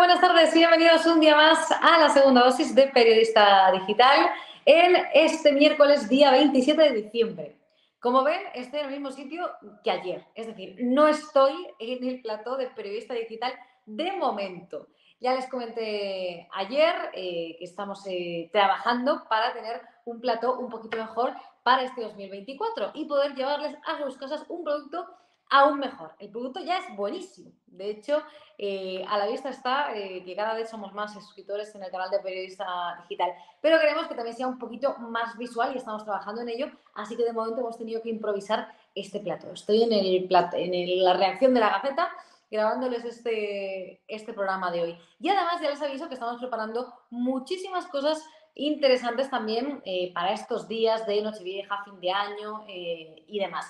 buenas tardes y bienvenidos un día más a la segunda dosis de Periodista Digital en este miércoles día 27 de diciembre. Como ven, estoy en el mismo sitio que ayer, es decir, no estoy en el plató de Periodista Digital de momento. Ya les comenté ayer eh, que estamos eh, trabajando para tener un plató un poquito mejor para este 2024 y poder llevarles a sus casas un producto aún mejor. El producto ya es buenísimo. De hecho, eh, a la vista está que cada vez somos más suscriptores en el canal de Periodista Digital. Pero queremos que también sea un poquito más visual y estamos trabajando en ello. Así que de momento hemos tenido que improvisar este plato. Estoy en la reacción de la Gaceta grabándoles este, este programa de hoy. Y además ya les aviso que estamos preparando muchísimas cosas interesantes también eh, para estos días de Nochevieja, fin de año eh, y demás.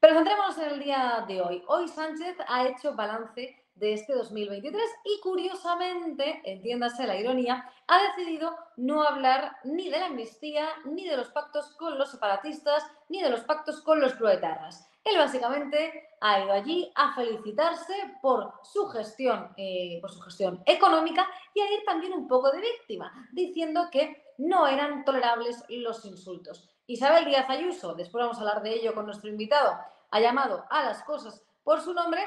Pero centrémonos en el día de hoy. Hoy Sánchez ha hecho balance de este 2023 y curiosamente, entiéndase la ironía, ha decidido no hablar ni de la amnistía, ni de los pactos con los separatistas, ni de los pactos con los proetarras. Él básicamente ha ido allí a felicitarse por su gestión, eh, por su gestión económica y a ir también un poco de víctima, diciendo que no eran tolerables los insultos. Isabel Díaz Ayuso, después vamos a hablar de ello con nuestro invitado, ha llamado a las cosas por su nombre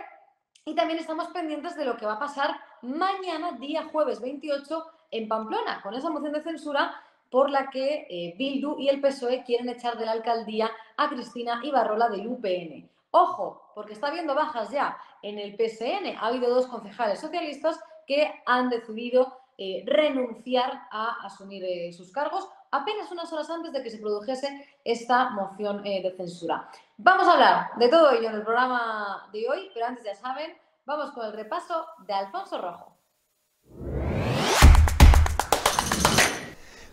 y también estamos pendientes de lo que va a pasar mañana, día jueves 28, en Pamplona, con esa moción de censura por la que eh, Bildu y el PSOE quieren echar de la alcaldía a Cristina Ibarrola del UPN. Ojo, porque está habiendo bajas ya en el PSN. Ha habido dos concejales socialistas que han decidido eh, renunciar a asumir eh, sus cargos apenas unas horas antes de que se produjese esta moción de censura. Vamos a hablar de todo ello en el programa de hoy, pero antes ya saben, vamos con el repaso de Alfonso Rojo.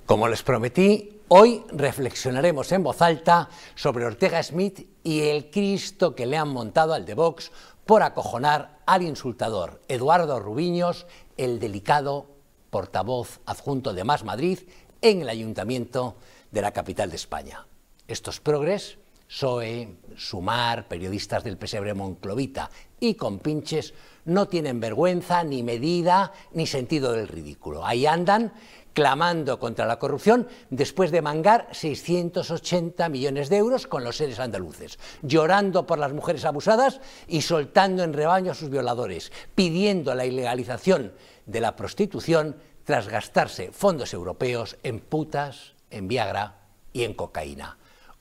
Como les prometí, hoy reflexionaremos en voz alta sobre Ortega Smith y el Cristo que le han montado al de Vox por acojonar al insultador Eduardo Rubiños, el delicado portavoz adjunto de Más Madrid en el ayuntamiento de la capital de España. Estos progres, PSOE, Sumar, periodistas del pesebre Monclovita y compinches no tienen vergüenza, ni medida, ni sentido del ridículo. Ahí andan clamando contra la corrupción después de mangar 680 millones de euros con los seres andaluces, llorando por las mujeres abusadas y soltando en rebaño a sus violadores, pidiendo la ilegalización de la prostitución tras gastarse fondos europeos en putas, en Viagra y en cocaína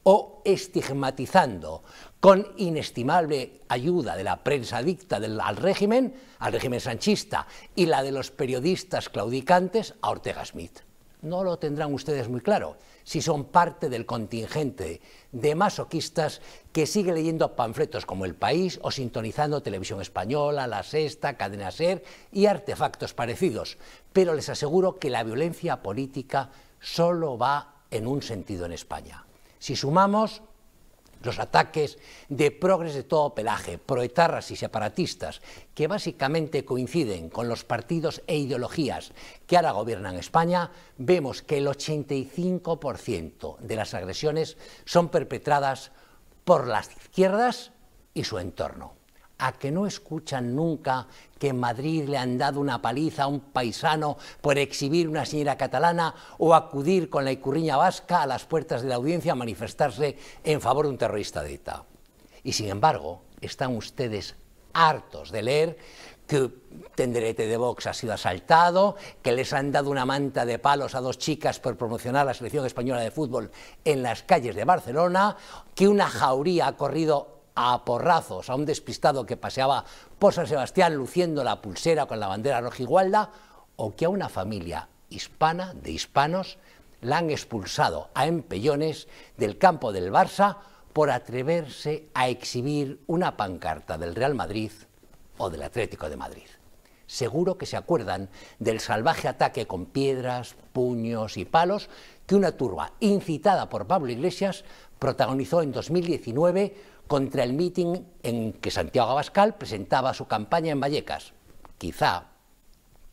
o estigmatizando con inestimable ayuda de la prensa dicta al régimen, al régimen sanchista y la de los periodistas claudicantes a Ortega Smith. No lo tendrán ustedes muy claro si son parte del contingente de masoquistas que sigue leyendo panfletos como El País o sintonizando Televisión Española, La Sexta, Cadena Ser y artefactos parecidos. Pero les aseguro que la violencia política solo va en un sentido en España si sumamos los ataques de progres de todo pelaje, proetarras y separatistas, que básicamente coinciden con los partidos e ideologías que ahora gobiernan España, vemos que el 85% de las agresiones son perpetradas por las izquierdas y su entorno a que no escuchan nunca que en Madrid le han dado una paliza a un paisano por exhibir una señora catalana o acudir con la icurriña vasca a las puertas de la audiencia a manifestarse en favor de un terrorista de ETA. Y sin embargo, están ustedes hartos de leer que Tenderete de Vox ha sido asaltado, que les han dado una manta de palos a dos chicas por promocionar la selección española de fútbol en las calles de Barcelona, que una jauría ha corrido a porrazos a un despistado que paseaba por San Sebastián luciendo la pulsera con la bandera rojigualda, o que a una familia hispana, de hispanos, la han expulsado a empellones del campo del Barça por atreverse a exhibir una pancarta del Real Madrid o del Atlético de Madrid. Seguro que se acuerdan del salvaje ataque con piedras, puños y palos que una turba incitada por Pablo Iglesias protagonizó en 2019 contra el mitin en que Santiago Abascal presentaba su campaña en Vallecas. Quizá,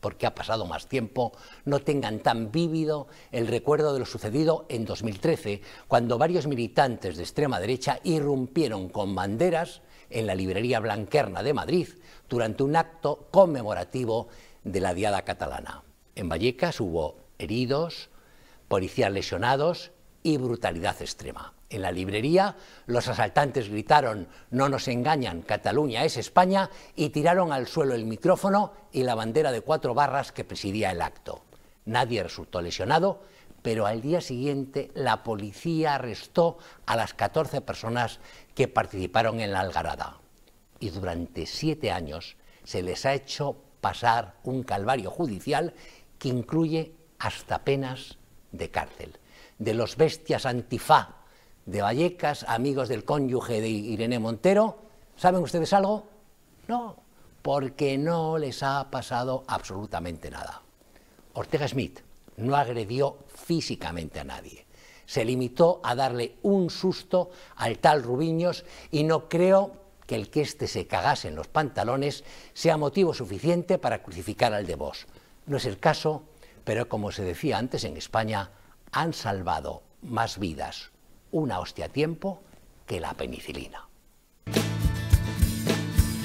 porque ha pasado más tiempo, no tengan tan vívido el recuerdo de lo sucedido en 2013, cuando varios militantes de extrema derecha irrumpieron con banderas en la librería Blanquerna de Madrid durante un acto conmemorativo de la diada catalana. En Vallecas hubo heridos, policías lesionados y brutalidad extrema. En la librería los asaltantes gritaron No nos engañan, Cataluña es España y tiraron al suelo el micrófono y la bandera de cuatro barras que presidía el acto. Nadie resultó lesionado, pero al día siguiente la policía arrestó a las 14 personas que participaron en la algarada. Y durante siete años se les ha hecho pasar un calvario judicial que incluye hasta penas de cárcel. De los bestias antifá de Vallecas, amigos del cónyuge de Irene Montero, ¿saben ustedes algo? No, porque no les ha pasado absolutamente nada. Ortega Smith no agredió físicamente a nadie. Se limitó a darle un susto al tal Rubiños y no creo que el que éste se cagase en los pantalones sea motivo suficiente para crucificar al de vos. No es el caso, pero como se decía antes en España, han salvado más vidas una hostia a tiempo que la penicilina.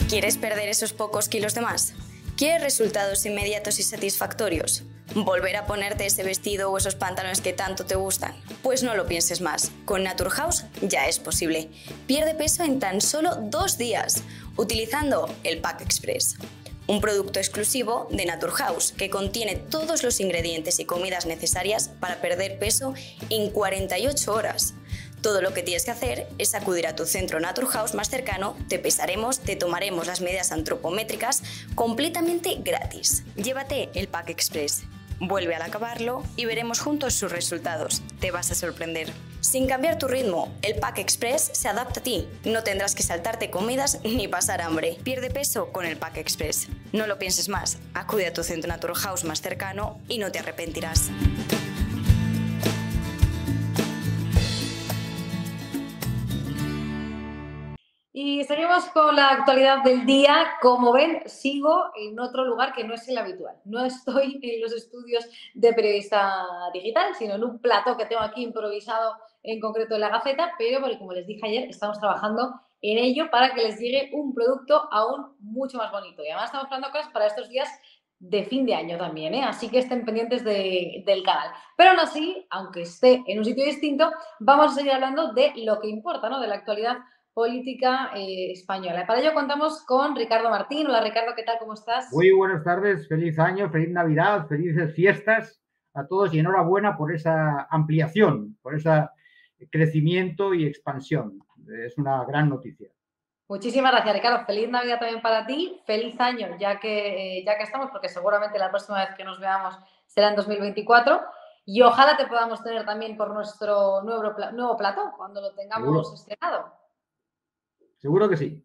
¿Quieres perder esos pocos kilos de más? ¿Quieres resultados inmediatos y satisfactorios? ¿Volver a ponerte ese vestido o esos pantalones que tanto te gustan? Pues no lo pienses más. Con Naturhaus ya es posible. Pierde peso en tan solo dos días, utilizando el Pack Express. Un producto exclusivo de Naturhaus que contiene todos los ingredientes y comidas necesarias para perder peso en 48 horas. Todo lo que tienes que hacer es acudir a tu centro Naturhaus más cercano, te pesaremos, te tomaremos las medidas antropométricas completamente gratis. Llévate el Pack Express. Vuelve al acabarlo y veremos juntos sus resultados. Te vas a sorprender. Sin cambiar tu ritmo, el Pack Express se adapta a ti. No tendrás que saltarte comidas ni pasar hambre. Pierde peso con el Pack Express. No lo pienses más. Acude a tu centro Naturhaus más cercano y no te arrepentirás. Y seguimos con la actualidad del día. Como ven, sigo en otro lugar que no es el habitual. No estoy en los estudios de periodista digital, sino en un plato que tengo aquí improvisado en concreto en la gaceta, pero como les dije ayer, estamos trabajando en ello para que les llegue un producto aún mucho más bonito. Y además estamos hablando cosas para estos días de fin de año también, ¿eh? así que estén pendientes del canal. Pero aún así, aunque esté en un sitio distinto, vamos a seguir hablando de lo que importa, ¿no? de la actualidad política eh, española. Para ello contamos con Ricardo Martín. Hola Ricardo, ¿qué tal? ¿Cómo estás? Muy buenas tardes, feliz año, feliz Navidad, felices fiestas a todos y enhorabuena por esa ampliación, por ese crecimiento y expansión. Es una gran noticia. Muchísimas gracias, Ricardo. Feliz Navidad también para ti. Feliz año, ya que, ya que estamos, porque seguramente la próxima vez que nos veamos será en 2024. Y ojalá te podamos tener también por nuestro nuevo, nuevo plato cuando lo tengamos estrenado. Seguro que sí.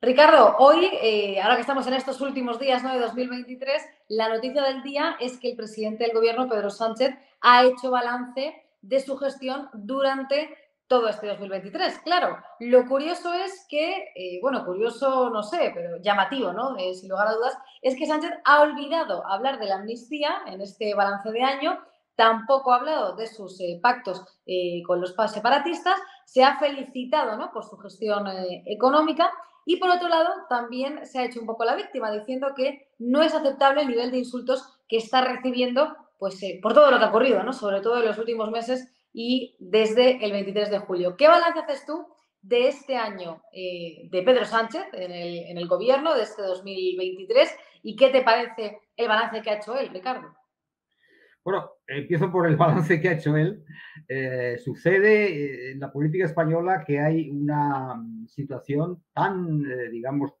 Ricardo, hoy, eh, ahora que estamos en estos últimos días ¿no? de 2023, la noticia del día es que el presidente del gobierno, Pedro Sánchez, ha hecho balance de su gestión durante todo este 2023. Claro, lo curioso es que, eh, bueno, curioso no sé, pero llamativo, ¿no? Eh, sin lugar a dudas, es que Sánchez ha olvidado hablar de la amnistía en este balance de año tampoco ha hablado de sus eh, pactos eh, con los separatistas, se ha felicitado ¿no? por su gestión eh, económica y por otro lado también se ha hecho un poco la víctima diciendo que no es aceptable el nivel de insultos que está recibiendo pues, por todo lo que ha ocurrido, ¿no? sobre todo en los últimos meses y desde el 23 de julio. ¿Qué balance haces tú de este año de Pedro Sánchez en el, en el gobierno, de este 2023? ¿Y qué te parece el balance que ha hecho él, Ricardo? Bueno, empiezo por el balance que ha hecho él. Eh, sucede eh, en la política española que hay una mm, situación tan, eh, digamos,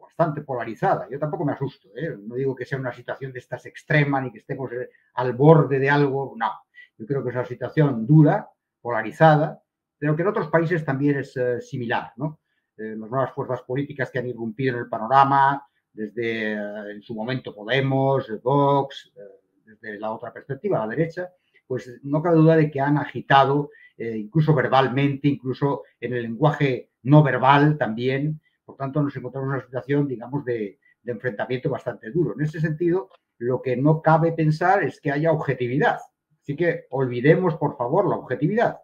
bastante polarizada. Yo tampoco me asusto, no digo que sea una situación de estas extrema ni que estemos al borde de algo, no. Yo creo que es una situación dura, polarizada, pero que en otros países también es similar, ¿no? las nuevas fuerzas políticas que han irrumpido en el panorama, desde en su momento Podemos, Vox, desde la otra perspectiva, la derecha, pues no cabe duda de que han agitado, eh, incluso verbalmente, incluso en el lenguaje no verbal también. Por tanto, nos encontramos en una situación, digamos, de, enfrentamiento bastante duro. En ese sentido, lo que no cabe pensar es que haya objetividad. Así que olvidemos, por favor, la objetividad.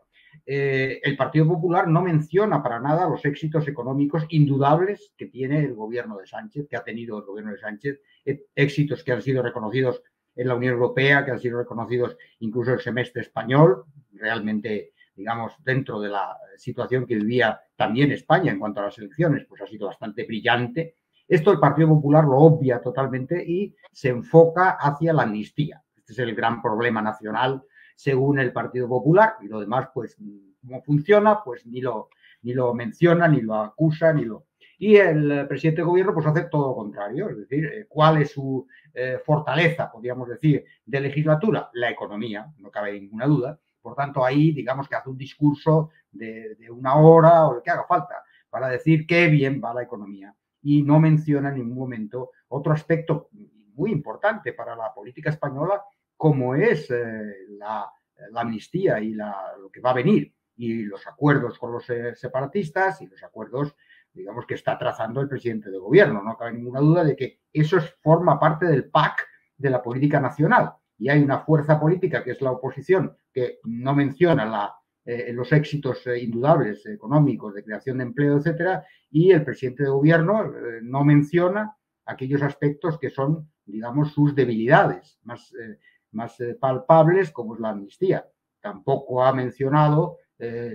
eh, el Partido Popular no menciona para nada los éxitos económicos indudables que tiene el gobierno de Sánchez, que ha tenido el gobierno de Sánchez, eh, éxitos que han sido reconocidos en la Unión Europea, que han sido reconocidos incluso el semestre español, realmente, digamos, dentro de la situación que vivía también España en cuanto a las elecciones, pues ha sido bastante brillante. Esto el Partido Popular lo obvia totalmente y se enfoca hacia la amnistía. Este es el gran problema nacional según el Partido Popular y lo demás, pues, cómo funciona, pues ni lo, ni lo menciona, ni lo acusa, ni lo... Y el presidente de gobierno pues hace todo lo contrario, es decir, eh, ¿cuál es su eh, fortaleza, podríamos decir, de legislatura? La economía, no cabe ninguna duda. Por tanto, ahí digamos que hace un discurso de, una hora o lo que haga falta para decir qué bien va la economía. Y no menciona en ningún momento otro aspecto muy importante para la política española como es eh, la, amnistía y lo que va a venir y los acuerdos con los eh, separatistas y los acuerdos, digamos, que está trazando el presidente de gobierno. No cabe ninguna duda de que eso forma parte del PAC de la política nacional. Y hay una fuerza política que es la oposición que no menciona eh, los éxitos indudables económicos de creación de empleo, etcétera, y el presidente de gobierno no menciona aquellos aspectos que son, digamos, sus debilidades más eh, palpables como es la amnistía. Tampoco ha mencionado eh,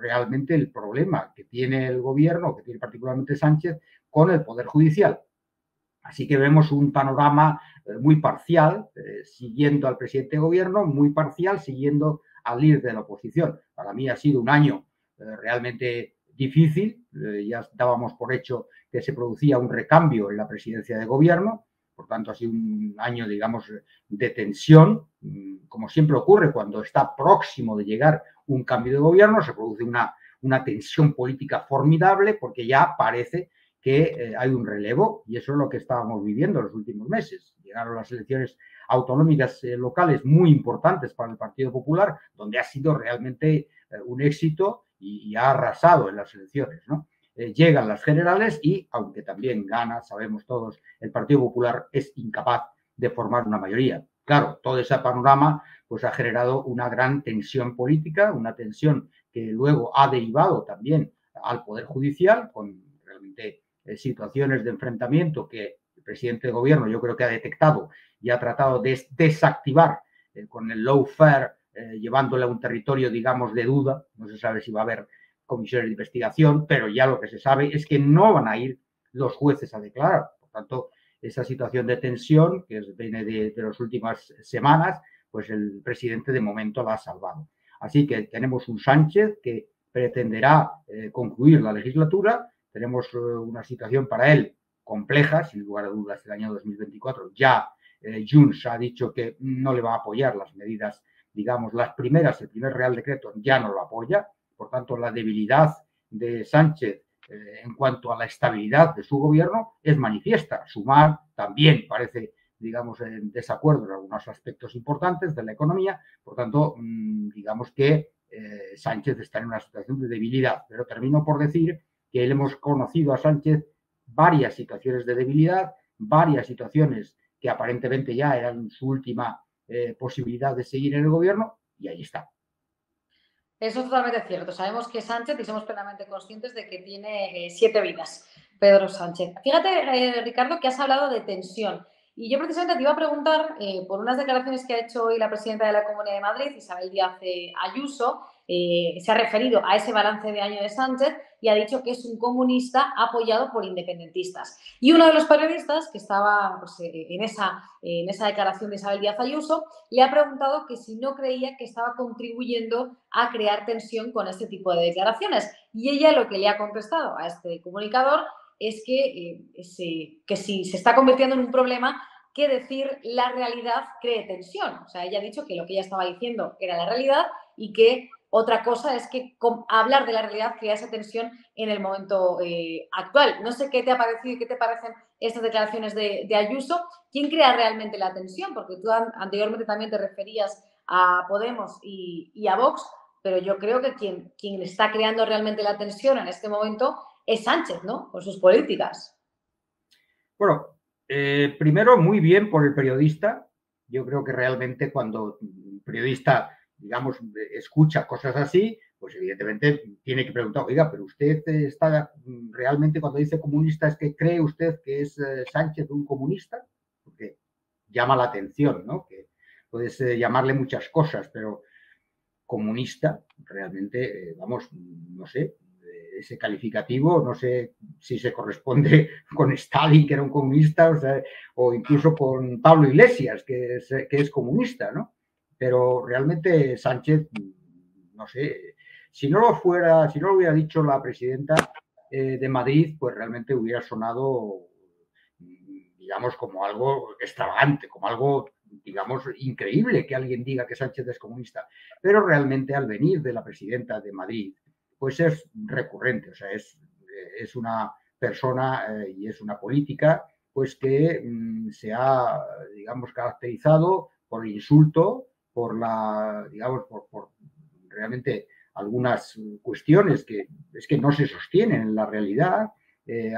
realmente el problema que tiene el gobierno, que tiene particularmente Sánchez, con el Poder Judicial. Así que vemos un panorama eh, muy parcial, siguiendo al presidente de gobierno, muy parcial, siguiendo al líder de la oposición. Para mí ha sido un año realmente difícil, ya dábamos por hecho que se producía un recambio en la presidencia de gobierno, por tanto, ha sido un año, digamos, de tensión, mm, como siempre ocurre cuando está próximo de llegar un cambio de gobierno, se produce una, una tensión política formidable porque ya parece que eh, hay un relevo y eso es lo que estábamos viviendo en los últimos meses. Llegaron las elecciones autonómicas eh, locales muy importantes para el Partido Popular, donde ha sido realmente eh, un éxito y, y, ha arrasado en las elecciones, ¿no? Llegan las generales y, aunque también gana, sabemos todos, el Partido Popular es incapaz de formar una mayoría. Claro, todo ese panorama pues ha generado una gran tensión política, una tensión que luego ha derivado también al Poder Judicial con realmente eh, situaciones de enfrentamiento que el presidente de gobierno yo creo que ha detectado y ha tratado de desactivar eh, con el low fair, llevándole a un territorio, digamos, de duda. No se sabe si va a haber comisiones de investigación, pero ya lo que se sabe es que no van a ir los jueces a declarar. Por tanto, esa situación de tensión que viene de, las últimas semanas, pues el presidente de momento la ha salvado. Así que tenemos un Sánchez que pretenderá eh, concluir la legislatura, tenemos eh, una situación para él compleja, sin lugar a dudas, el año 2024 ya eh, Junts ha dicho que no le va a apoyar las medidas, digamos, las primeras, el primer Real Decreto ya no lo apoya, por tanto, la debilidad de Sánchez en cuanto a la estabilidad de su gobierno es manifiesta. Sumar también parece, digamos, en desacuerdo en algunos aspectos importantes de la economía. Por tanto, mm, digamos que eh, Sánchez está en una situación de debilidad. Pero termino por decir que hemos conocido a Sánchez varias situaciones de debilidad, varias situaciones que aparentemente ya eran su última eh, posibilidad de seguir en el gobierno, y ahí está. Eso es totalmente cierto. Sabemos que Sánchez y somos plenamente conscientes de que tiene eh, siete vidas, Pedro Sánchez. Fíjate, eh, Ricardo, que has hablado de tensión. Y yo precisamente te iba a preguntar eh, por unas declaraciones que ha hecho hoy la presidenta de la Comunidad de Madrid, Isabel Díaz Ayuso, eh, se ha referido a ese balance de año de Sánchez y ha dicho que es un comunista apoyado por independentistas. Y uno de los periodistas que estaba pues, eh, en, esa, en esa declaración de Isabel Díaz Ayuso le ha preguntado que si no creía que estaba contribuyendo a crear tensión con este tipo de declaraciones. Y ella lo que le ha contestado a este comunicador es que, eh, que si se está convirtiendo en un problema que decir la realidad cree tensión. O sea, ella ha dicho que lo que ella estaba diciendo era la realidad y que otra cosa es que hablar de la realidad crea esa tensión en el momento eh, actual. No sé qué te ha parecido y qué te parecen estas declaraciones de, Ayuso. ¿Quién crea realmente la tensión? Porque tú anteriormente también te referías a Podemos y, a Vox, pero yo creo que quien, está creando realmente la tensión en este momento es Sánchez, ¿no? Con sus políticas. Bueno, eh, primero, muy bien por el periodista. Yo creo que realmente cuando un periodista digamos, escucha cosas así, pues evidentemente tiene que preguntar, oiga, pero usted está realmente cuando dice comunista, ¿es que cree usted que es eh, Sánchez un comunista? Porque llama la atención, ¿no? Que puedes eh, llamarle muchas cosas, pero comunista, realmente, eh, vamos, no sé, ese calificativo, no sé si se corresponde con Stalin, que era un comunista, o, o incluso con Pablo Iglesias, que es, que es comunista, ¿no? Pero realmente Sánchez, no sé, si no lo fuera, si no lo hubiera dicho la presidenta eh, de Madrid, pues realmente hubiera sonado, digamos, como algo extravagante, como algo, digamos, increíble que alguien diga que Sánchez es comunista. Pero realmente al venir de la presidenta de Madrid, pues es recurrente, o sea, es, es una persona eh, y es una política pues que mm, se ha, digamos, caracterizado por insulto, por la, digamos, por, por realmente algunas cuestiones que es que no se sostienen en la realidad. Eh,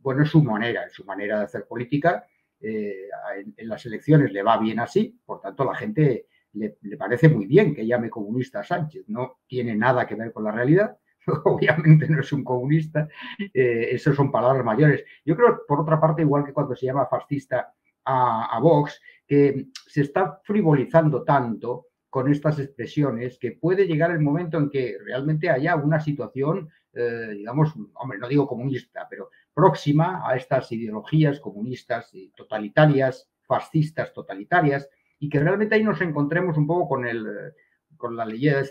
bueno, es su manera, es su manera de hacer política. Eh, en, las elecciones le va bien así, por tanto la gente le, parece muy bien que llame comunista a Sánchez, no tiene nada que ver con la realidad, obviamente no es un comunista, eh, eso son palabras mayores. Yo creo, por otra parte, igual que cuando se llama fascista a, a Vox, que se está frivolizando tanto con estas expresiones que puede llegar el momento en que realmente haya una situación, eh, digamos, hombre, no digo comunista, pero próxima a estas ideologías comunistas y totalitarias, fascistas totalitarias, y que realmente ahí nos encontremos un poco con el con la leyenda,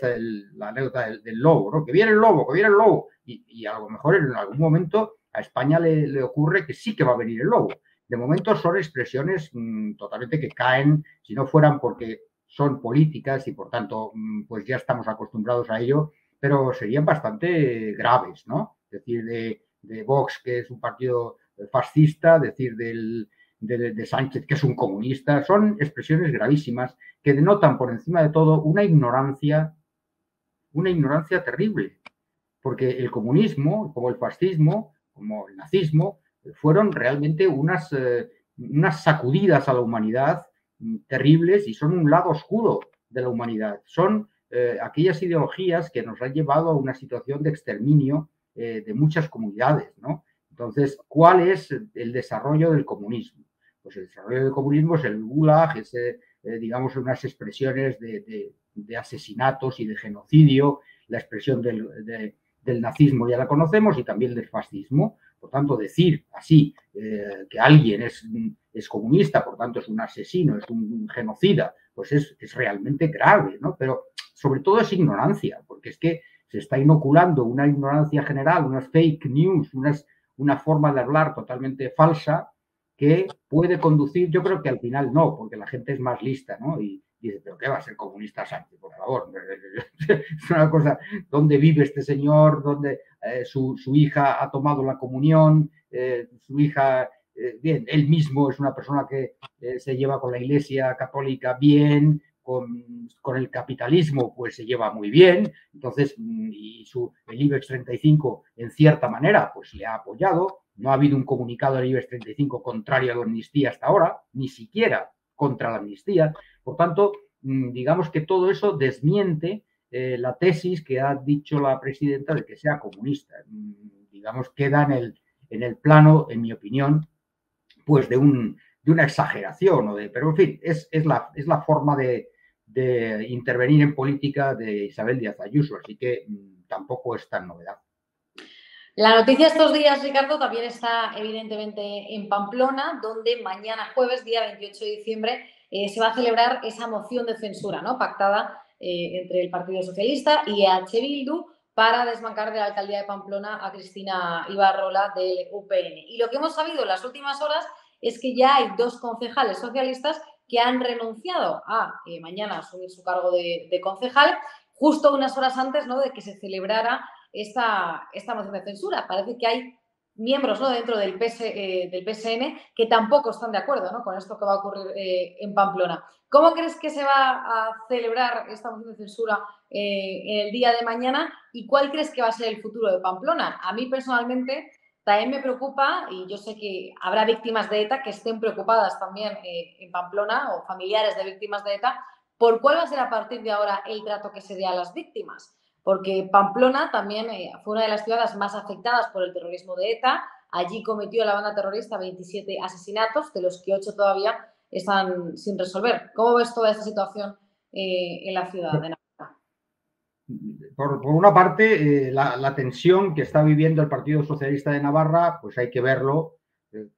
la anécdota del, lobo, ¿no? Que viene el lobo, que viene el lobo. Y, a lo mejor en algún momento a España le, ocurre que sí que va a venir el lobo. De momento son expresiones mm, totalmente que caen, si no fueran porque son políticas y por tanto mm, pues ya estamos acostumbrados a ello, pero serían bastante graves, ¿no? Decir de, de Vox que es un partido fascista, decir del, de, Sánchez que es un comunista, son expresiones gravísimas que denotan por encima de todo una ignorancia, una ignorancia terrible, porque el comunismo, como el fascismo, como el nazismo, fueron realmente unas, eh, unas sacudidas a la humanidad terribles y son un lado oscuro de la humanidad. Son eh, aquellas ideologías que nos han llevado a una situación de exterminio eh, de muchas comunidades, ¿no? Entonces, ¿cuál es el desarrollo del comunismo? Pues el desarrollo del comunismo es el gulag, es, digamos, unas expresiones de, asesinatos y de genocidio, la expresión del, del nazismo ya la conocemos y también del fascismo. Por tanto, decir así eh, que alguien es, comunista, por tanto es un asesino, es un, genocida, pues es, es, realmente grave, ¿no? Pero sobre todo es ignorancia, porque es que se está inoculando una ignorancia general, unas fake news, unas, una forma de hablar totalmente falsa que puede conducir, yo creo que al final no, porque la gente es más lista, ¿no? Y, dice, pero ¿qué va a ser comunista Sánchez? Por favor, es una cosa, ¿dónde vive este señor? ¿Dónde eh, su, hija ha tomado la comunión? Eh, su hija, eh, bien, él mismo es una persona que se lleva con la iglesia católica bien, con, con, el capitalismo pues se lleva muy bien, entonces, mm, y su, el IBEX 35 en cierta manera pues le ha apoyado, no ha habido un comunicado del IBEX 35 contrario a la amnistía hasta ahora, ni siquiera contra la amnistía. Por tanto, mm, digamos que todo eso desmiente eh, la tesis que ha dicho la presidenta de que sea comunista. Mm, digamos, queda en el, en el plano, en mi opinión, pues de, un, de una exageración, o de, pero en fin, es, la, es la forma de, intervenir en política de Isabel Díaz Ayuso, así que mm, tampoco es tan novedad. La noticia estos días, Ricardo, también está evidentemente en Pamplona, donde mañana jueves, día 28 de diciembre, eh, se va a celebrar esa moción de censura ¿no? pactada eh, entre el Partido Socialista y EH Bildu para desbancar de la alcaldía de Pamplona a Cristina Ibarrola del UPN. Y lo que hemos sabido en las últimas horas es que ya hay dos concejales socialistas que han renunciado a eh, mañana asumir su cargo de, de, concejal, justo unas horas antes ¿no? de que se celebrara esta, esta moción de censura. Parece que hay miembros ¿no? dentro del, PS, eh, del PSN que tampoco están de acuerdo ¿no? con esto que va a ocurrir eh, en Pamplona. ¿Cómo crees que se va a celebrar esta moción de censura eh, en el día de mañana y cuál crees que va a ser el futuro de Pamplona? A mí personalmente también me preocupa y yo sé que habrá víctimas de ETA que estén preocupadas también en Pamplona o familiares de víctimas de ETA por cuál va a ser a partir de ahora el trato que se dé a las víctimas porque Pamplona también eh, fue una de las ciudades más afectadas por el terrorismo de ETA. Allí cometió la banda terrorista 27 asesinatos, de los que 8 todavía están sin resolver. ¿Cómo ves toda esta situación en la ciudad de Navarra? Por, una parte, la, tensión que está viviendo el Partido Socialista de Navarra, pues hay que verlo,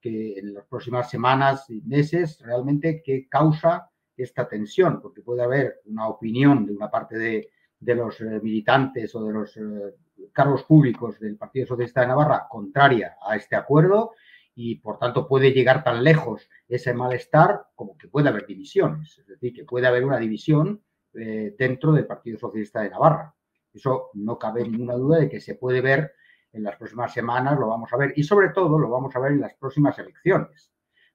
que en las próximas semanas y meses realmente qué causa esta tensión, porque puede haber una opinión de una parte de, los eh, militantes o de los eh, cargos públicos del Partido Socialista de Navarra contraria a este acuerdo y por tanto puede llegar tan lejos ese malestar como que puede haber divisiones, es decir, que puede haber una división eh, dentro del Partido Socialista de Navarra. Eso no cabe ninguna duda de que se puede ver en las próximas semanas, lo vamos a ver y sobre todo lo vamos a ver en las próximas elecciones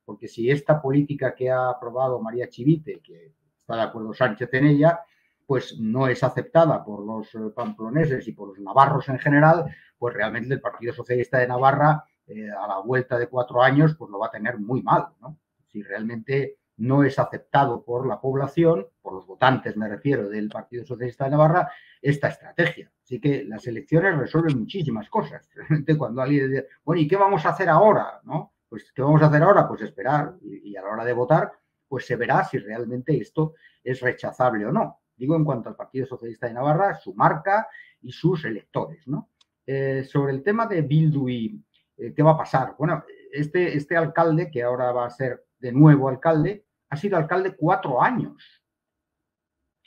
porque si esta política que ha aprobado María Chivite, que está de acuerdo Sánchez en ella, pues no es aceptada por los eh, pamploneses y por los navarros en general, pues realmente el Partido Socialista de Navarra eh, a la vuelta de cuatro años pues lo va a tener muy mal, ¿no? Si realmente no es aceptado por la población, por los votantes me refiero del Partido Socialista de Navarra, esta estrategia. Así que las elecciones resuelven muchísimas cosas. Realmente cuando alguien dice, bueno, ¿y qué vamos a hacer ahora? ¿No? Pues, ¿qué vamos a hacer ahora? Pues esperar y, a la hora de votar, pues se verá si realmente esto es rechazable o no. Digo en cuanto al Partido Socialista de Navarra, su marca y sus electores, ¿no? Eh, sobre el tema de Bildu y eh, qué va a pasar. Bueno, este, este alcalde, que ahora va a ser de nuevo alcalde, ha sido alcalde cuatro años.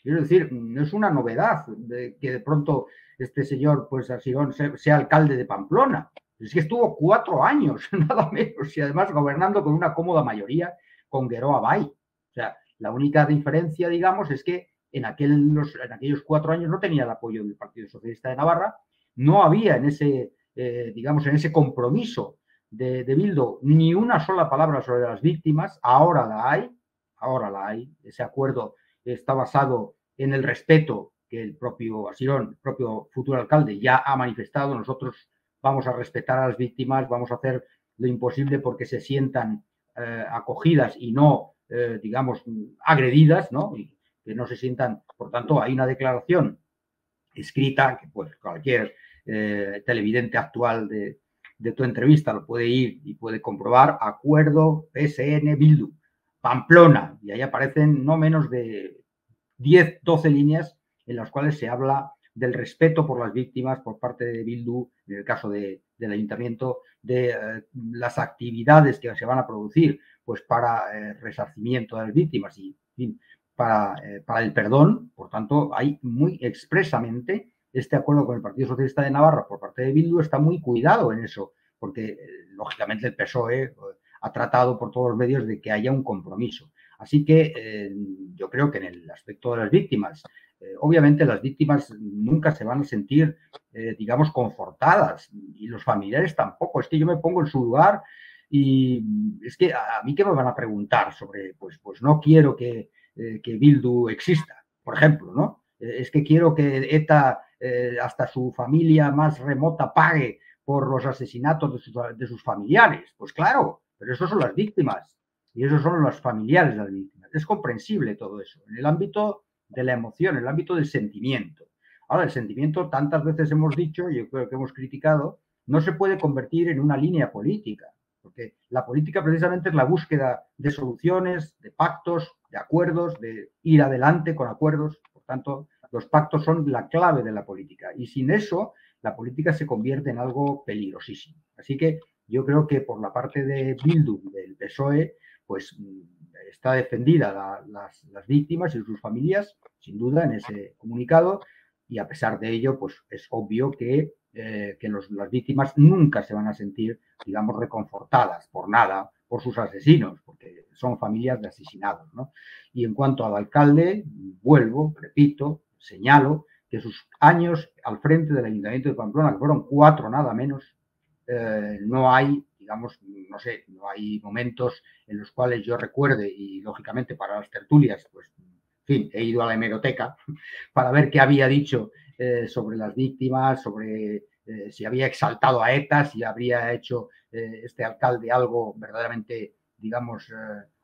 Quiero decir, no es una novedad que de pronto este señor, pues así, sea alcalde de Pamplona. Es que estuvo cuatro años, nada menos, y además gobernando con una cómoda mayoría con Gueroa Bay. O sea, la única diferencia, digamos, es que en, en aquellos cuatro años no tenía el apoyo del Partido Socialista de Navarra, no había en ese, eh, digamos, en ese compromiso de, de Bildo ni una sola palabra sobre las víctimas, ahora la hay, ahora la hay, ese acuerdo está basado en el respeto que el propio Asirón, el propio futuro alcalde, ya ha manifestado. Nosotros vamos a respetar a las víctimas, vamos a hacer lo imposible porque se sientan eh, acogidas y no, eh, digamos, agredidas, ¿no? Y que no se sientan, por tanto, hay una declaración escrita que pues cualquier eh, televidente actual de, tu entrevista lo puede ir y puede comprobar, acuerdo PSN Bildu, Pamplona, y ahí aparecen no menos de 10, 12 líneas en las cuales se habla del respeto por las víctimas por parte de Bildu, en el caso del ayuntamiento, de eh, las actividades que se van a producir pues para eh, resarcimiento de las víctimas. Y para, eh, para el perdón. Por tanto, hay muy expresamente este acuerdo con el Partido Socialista de Navarra por parte de Bildu está muy cuidado en eso, porque lógicamente el PSOE ha tratado por todos los medios de que haya un compromiso. Así que yo creo que en el aspecto de las víctimas eh, obviamente las víctimas nunca se van a sentir, eh, digamos, confortadas y los familiares tampoco. Es que yo me pongo en su lugar y es que a, mí que me van a preguntar sobre, pues, pues no quiero que, eh, que Bildu exista, por ejemplo, ¿no? es que quiero que ETA, hasta su familia más remota, pague por los asesinatos de sus, de sus familiares. Pues claro, pero esos son las víctimas y esos son los familiares de las víctimas. Es comprensible todo eso. En el ámbito de la emoción, en el ámbito del sentimiento. Ahora, el sentimiento, tantas veces hemos dicho, y yo creo que hemos criticado, no se puede convertir en una línea política, porque la política precisamente es la búsqueda de soluciones, de pactos, de acuerdos, de ir adelante con acuerdos. Por tanto, los pactos son la clave de la política. Y sin eso, la política se convierte en algo peligrosísimo. Así que yo creo que por la parte de Bildu, del PSOE, pues está defendida las, víctimas y sus familias, sin duda, en ese comunicado, y a pesar de ello, pues es obvio que, eh, que las víctimas nunca se van a sentir, digamos, reconfortadas por nada, por sus asesinos, porque son familias de asesinados. ¿no? Y en cuanto al alcalde, vuelvo, repito, señalo que sus años al frente del Ayuntamiento de Pamplona, que fueron cuatro nada menos, eh, no hay digamos, no sé, no hay momentos en los cuales yo recuerde y lógicamente para las tertulias, pues, en fin, he ido a la hemeroteca para ver qué había dicho eh, sobre las víctimas, sobre eh, si había exaltado a ETA, si habría hecho eh, este alcalde algo verdaderamente, digamos,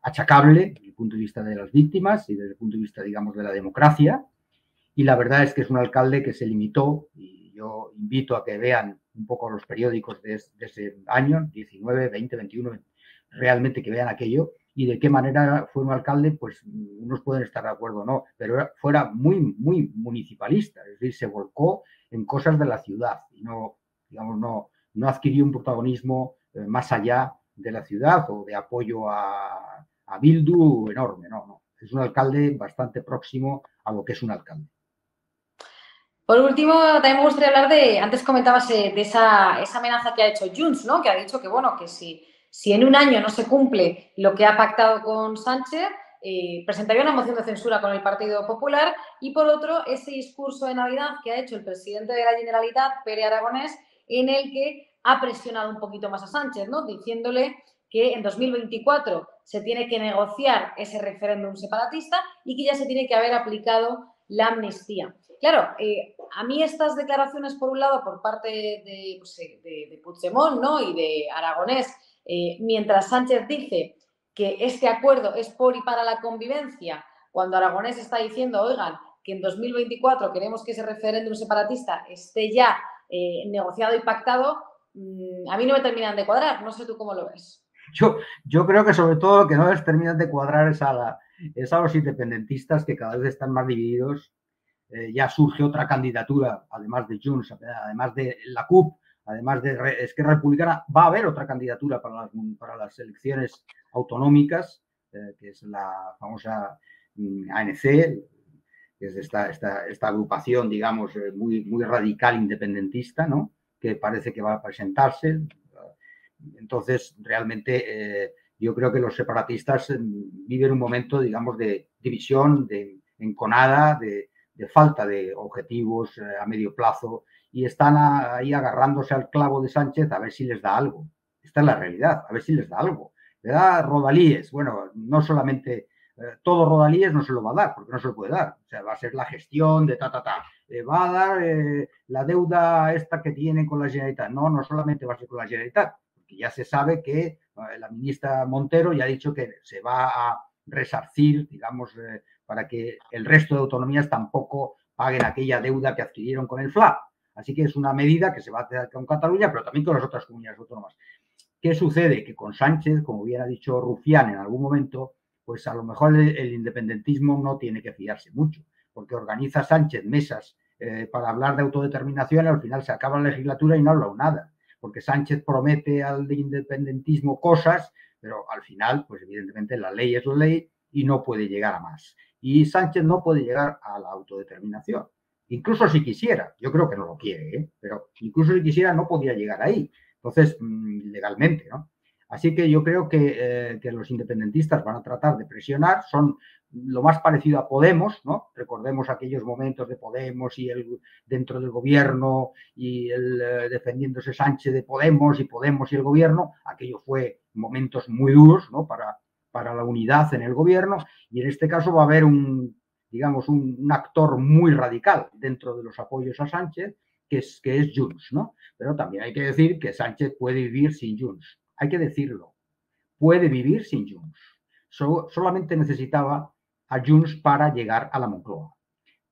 achacable desde el punto de vista de las víctimas y desde el punto de vista, digamos, de la democracia. y la verdad es que es un alcalde que se limitó, y yo invito a que vean un poco los periódicos de, ese año, 19, 20, 21, realmente que vean aquello, y de qué manera fue un alcalde, pues unos pueden estar de acuerdo o no, pero fuera muy, muy municipalista, es decir, se volcó en cosas de la ciudad y no, digamos, no, no adquirió un protagonismo eh, más allá de la ciudad o de apoyo a, Bildu enorme, no, no. Es un alcalde bastante próximo a lo que es un alcalde. Por último, también me gustaría hablar de, antes comentabas eh, de esa, esa amenaza que ha hecho Junts, ¿no? Que ha dicho que, bueno, que si, si en un año no se cumple lo que ha pactado con Sánchez, eh, presentaría una moción de censura con el Partido Popular y por otro ese discurso de Navidad que ha hecho el presidente de la Generalitat, Pere Aragonés, en el que ha presionado un poquito más a Sánchez, ¿no? diciéndole que en 2024 se tiene que negociar ese referéndum separatista y que ya se tiene que haber aplicado la amnistía. Claro, eh, a mí estas declaraciones, por un lado, por parte de, pues, eh, de, Puigdemont ¿no? y de Aragonés, mientras Sánchez dice que este acuerdo es por y para la convivencia, cuando Aragonés está diciendo, oigan, que en 2024 queremos que ese referéndum separatista esté ya eh, negociado y pactado, mm, a mí no me terminan de cuadrar. No sé tú cómo lo ves. Yo, creo que sobre todo lo que no les terminan de cuadrar es a, la, es a los independentistas que cada vez están más divididos. Eh, ya surge otra candidatura, además de Junts, además de la CUP, además de Esquerra Republicana, va a haber otra candidatura para las, para las elecciones autonómicas, eh, que es la famosa mm, ANC, que es esta, esta, esta agrupación, digamos, eh, muy, muy radical independentista, ¿no? que parece que va a presentarse. Entonces, realmente, eh, yo creo que los separatistas mm, viven un momento, digamos, de división, de enconada, de, de falta de objetivos a medio plazo y están ahí agarrándose al clavo de Sánchez a ver si les da algo. Esta es la realidad, a ver si les da algo. Le da rodalíes, bueno, no solamente eh, todo rodalíes no se lo va a dar, porque no se lo puede dar. O sea, va a ser la gestión de ta, ta, ta. Le va a dar eh, la deuda esta que tiene con la Generalitat. No, no solamente va a ser con la Generalitat, porque ya se sabe que eh, la ministra Montero ya ha dicho que se va a resarcir, digamos, para que el resto de autonomías tampoco paguen aquella deuda que adquirieron con el FLA. Así que es una medida que se va a hacer con Cataluña, pero también con las otras comunidades autónomas. ¿Qué sucede? Que con Sánchez, como hubiera dicho Rufián en algún momento, pues a lo mejor el, independentismo no tiene que fiarse mucho, porque organiza Sánchez mesas eh, para hablar de autodeterminación y al final se acaba la legislatura y no habla nada, porque Sánchez promete al independentismo cosas, pero al final, pues evidentemente la ley es la ley y no puede llegar a más. Y Sánchez no puede llegar a la autodeterminación. Incluso si quisiera, yo creo que no lo quiere, ¿eh? pero incluso si quisiera no podría llegar ahí. Entonces, mm, legalmente, ¿no? Así que yo creo eh, que, los independentistas van a tratar de presionar, son lo más parecido a Podemos, ¿no? Recordemos aquellos momentos de Podemos y el dentro del gobierno y el eh, defendiéndose Sánchez de Podemos y Podemos y el gobierno, aquello fue momentos muy duros, ¿no? Para, para la unidad en el gobierno y en este caso va a haber un digamos, un, actor muy radical dentro de los apoyos a Sánchez, que es, que es Junts, ¿no? Pero también hay que decir que Sánchez puede vivir sin Junts. Hay que decirlo. Puede vivir sin Junts. solamente necesitaba a Junts para llegar a la Moncloa.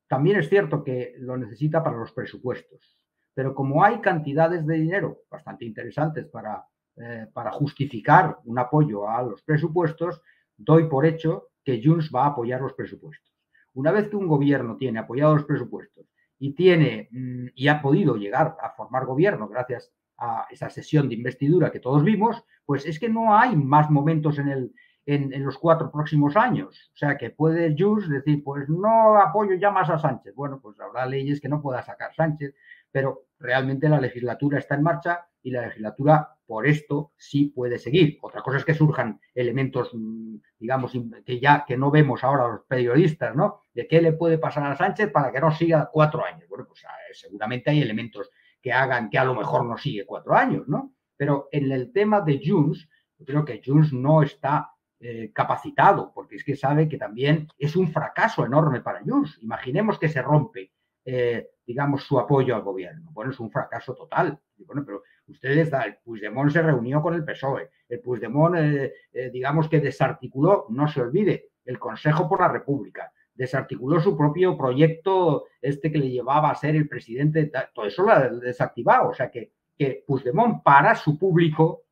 También es cierto que lo necesita para los presupuestos. Pero como hay cantidades de dinero bastante interesantes para, eh, para justificar un apoyo a los presupuestos, doy por hecho que Junts va a apoyar los presupuestos. Una vez que un gobierno tiene apoyados los presupuestos y tiene mm, y ha podido llegar a formar gobierno gracias a esa sesión de investidura que todos vimos, pues es que no hay más momentos en, el, en, los cuatro próximos años. O sea, que puede Jus decir, pues no apoyo ya más a Sánchez. Bueno, pues habrá leyes que no pueda sacar Sánchez, pero realmente la legislatura está en marcha y la legislatura por esto sí puede seguir. Otra cosa es que surjan elementos, mm, digamos, que ya que no vemos ahora los periodistas, ¿no? De qué le puede pasar a Sánchez para que no siga cuatro años. Bueno, pues ah, seguramente hay elementos que hagan que a lo mejor no sigue cuatro años, ¿no? Pero en el tema de Junts, yo creo que Junts no está eh, capacitado, porque es que sabe que también es un fracaso enorme para Junts. Imaginemos que se rompe eh, digamos, su apoyo al gobierno. Bueno, es un fracaso total. Bueno, pero ustedes, el Puigdemont se reunió con el PSOE, el Puigdemont, eh, eh, digamos que desarticuló, no se olvide, el Consejo por la República, desarticuló su propio proyecto, este que le llevaba a ser el presidente, todo eso lo ha desactivado. O sea que, que Puigdemont para su público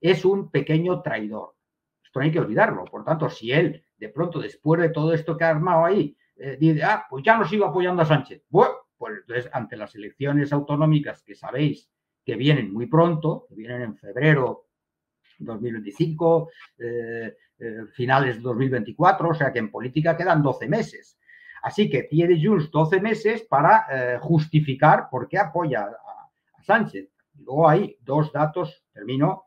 es un pequeño traidor. Esto no hay que olvidarlo. Por tanto, si él, de pronto, después de todo esto que ha armado ahí, eh, dice, ah, pues ya no sigo apoyando a Sánchez. Bueno, pues entonces, ante las elecciones autonómicas que sabéis que vienen muy pronto, que vienen en febrero 2025, eh, eh, finales de 2024, o sea que en política quedan 12 meses. Así que tiene Junts 12 meses para eh, justificar por qué apoya a, Sánchez. luego hay dos datos, termino,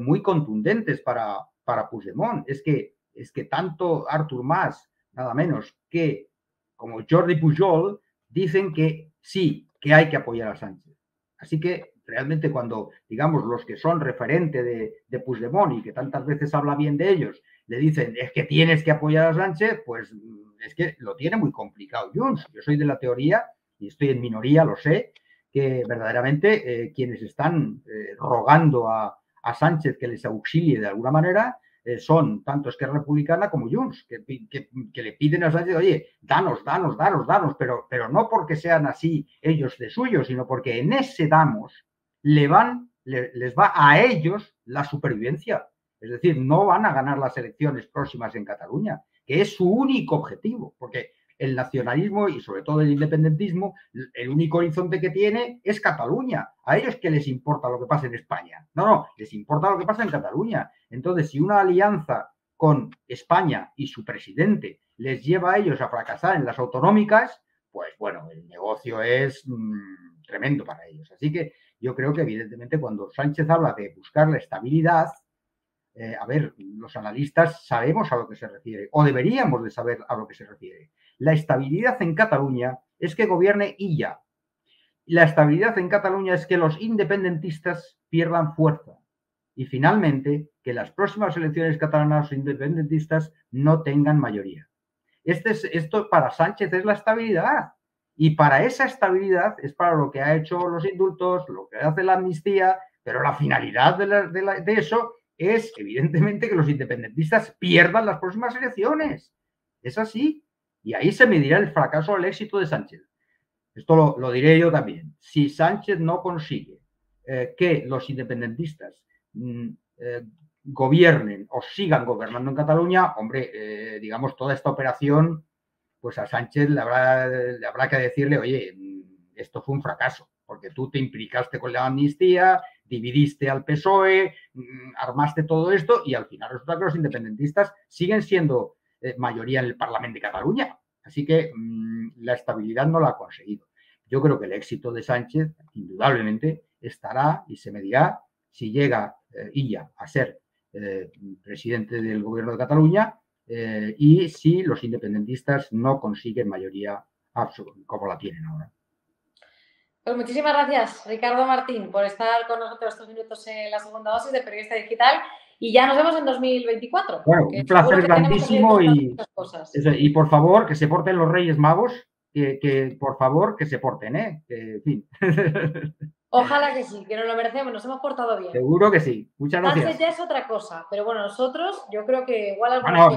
muy contundentes para, para Puigdemont. Es que, es que tanto Artur Mas, nada menos, que como Jordi Pujol, dicen que sí, que hay que apoyar a Sánchez. Así que realmente cuando, digamos, los que son referente de, de Puigdemont y que tantas veces habla bien de ellos, le dicen, es que tienes que apoyar a Sánchez, pues mm, es que lo tiene muy complicado Junts. Yo soy de la teoría, y estoy en minoría, lo sé, que verdaderamente eh, quienes están eh, rogando a, a Sánchez que les auxilie de alguna manera, eh, son tanto Esquerra Republicana como Junts, que, le piden a Sánchez, oye, danos, danos, danos, danos, pero, pero no porque sean así ellos de suyo, sino porque en ese damos le van, les va a ellos la supervivencia. Es decir, no van a ganar las elecciones próximas en Cataluña, que es su único objetivo, porque el nacionalismo y sobre todo el independentismo, el único horizonte que tiene es Cataluña. A ellos que les importa lo que pasa en España. No, no, les importa lo que pasa en Cataluña. Entonces, si una alianza con España y su presidente les lleva a ellos a fracasar en las autonómicas, pues bueno, el negocio es mm, tremendo para ellos. Así que yo creo que evidentemente cuando Sánchez habla de buscar la estabilidad, eh, a ver, los analistas sabemos a lo que se refiere, o deberíamos de saber a lo que se refiere. La estabilidad en Cataluña es que gobierne ella. La estabilidad en Cataluña es que los independentistas pierdan fuerza. Y finalmente, que las próximas elecciones catalanas los independentistas no tengan mayoría. Este es, esto para Sánchez es la estabilidad. Y para esa estabilidad es para lo que ha hecho los indultos, lo que hace la amnistía, pero la finalidad de, eso es, evidentemente, que los independentistas pierdan las próximas elecciones. Es así. Y ahí se medirá el fracaso o el éxito de Sánchez. Esto lo, diré yo también. Si Sánchez no consigue eh, que los independentistas mm, eh, gobiernen o sigan gobernando en Cataluña, hombre, eh, digamos, toda esta operación pues a Sánchez le habrá, que decirle, oye, esto fue un fracaso, porque tú te implicaste con la amnistía, dividiste al PSOE, mm, armaste todo esto y al final resulta que los independentistas siguen siendo mayoría en el Parlamento de Cataluña. Así que mm, la estabilidad no la ha conseguido. Yo creo que el éxito de Sánchez, indudablemente, estará y se medirá si llega eh, ella a ser eh, presidente del gobierno de Cataluña eh, y si los independentistas no consiguen mayoría absoluta, como la tienen ahora. Pues muchísimas gracias, Ricardo Martín, por estar con nosotros estos minutos en la segunda dosis de Periodista Digital y ya nos vemos en 2024. Bueno, un placer grandísimo y, y por favor que se porten los Reyes Magos, que, por favor que se porten, ¿eh? en fin. Ojalá que sí, que nos lo merecemos, nos hemos portado bien. Seguro que sí. Muchas gracias. Antes ya es otra cosa, pero bueno, nosotros yo creo que igual bueno,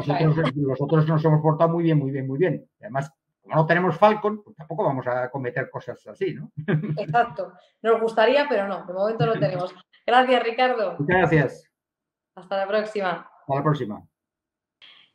nosotros, nos hemos portado muy bien, muy bien, muy bien. Además, como no tenemos Falcon, pues tampoco vamos a cometer cosas así, ¿no? Exacto. Nos gustaría, pero no, de momento lo tenemos. Gracias, Ricardo. Muchas gracias. Hasta la próxima. Hasta la próxima.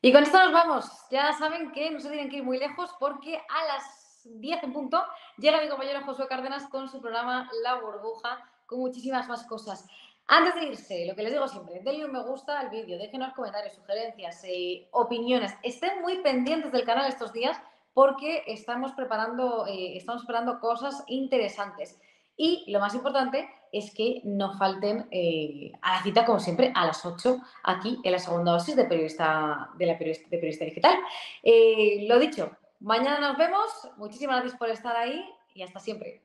Y con esto nos vamos. Ya saben que no se tienen que ir muy lejos porque a las 10 en punto, llega mi compañero Josué Cárdenas con su programa La Burbuja, con muchísimas más cosas. Antes de irse, lo que les digo siempre, denle un me gusta al vídeo, déjenos comentarios, sugerencias, eh, opiniones. Estén muy pendientes del canal estos días porque estamos preparando, eh, estamos esperando cosas interesantes. Y lo más importante es que no falten eh, a la cita, como siempre, a las 8 aquí en la segunda dosis de periodista, de la periodista, digital. lo dicho, Mañana nos vemos. Muchísimas gracias por estar ahí y hasta siempre.